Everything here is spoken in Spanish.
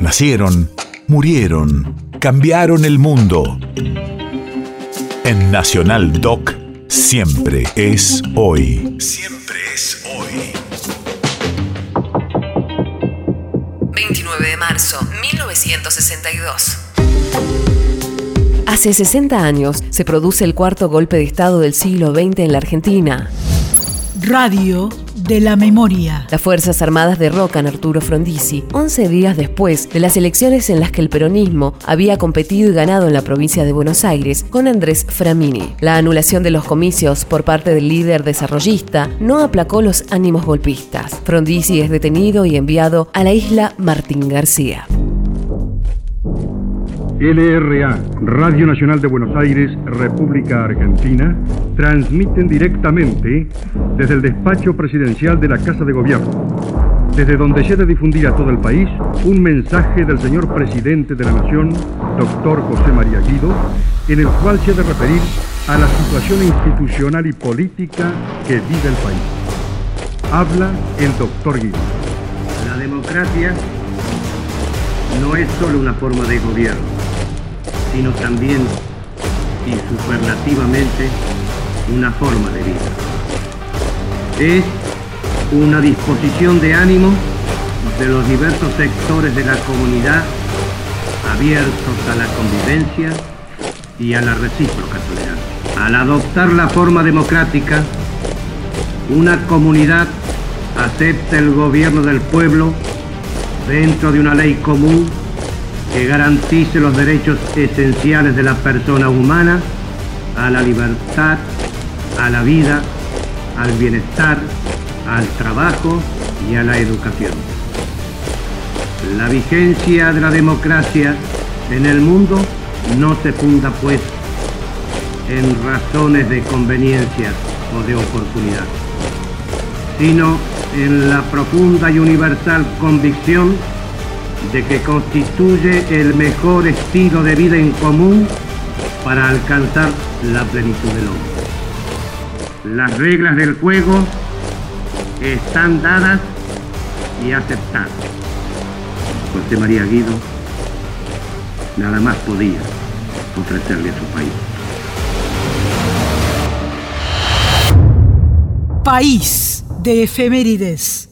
Nacieron, murieron, cambiaron el mundo. En Nacional Doc, siempre es hoy. Siempre es hoy. 29 de marzo, 1962. Hace 60 años se produce el cuarto golpe de Estado del siglo XX en la Argentina. Radio de la memoria. Las Fuerzas Armadas derrocan Arturo Frondizi 11 días después de las elecciones en las que el peronismo había competido y ganado en la provincia de Buenos Aires con Andrés Framini. La anulación de los comicios por parte del líder desarrollista no aplacó los ánimos golpistas. Frondizi es detenido y enviado a la isla Martín García. LRA, Radio Nacional de Buenos Aires, República Argentina, transmiten directamente desde el despacho presidencial de la Casa de Gobierno, desde donde se de difundir a todo el país un mensaje del señor presidente de la Nación, doctor José María Guido, en el cual se ha de referir a la situación institucional y política que vive el país. Habla el doctor Guido. La democracia no es solo una forma de gobierno sino también y superlativamente una forma de vida. Es una disposición de ánimo de los diversos sectores de la comunidad abiertos a la convivencia y a la recíproca tolerancia. Al adoptar la forma democrática, una comunidad acepta el gobierno del pueblo dentro de una ley común que garantice los derechos esenciales de la persona humana a la libertad, a la vida, al bienestar, al trabajo y a la educación. La vigencia de la democracia en el mundo no se funda pues en razones de conveniencia o de oportunidad, sino en la profunda y universal convicción de que constituye el mejor estilo de vida en común para alcanzar la plenitud del hombre. Las reglas del juego están dadas y aceptadas. José María Guido nada más podía ofrecerle a su país. País de efemérides.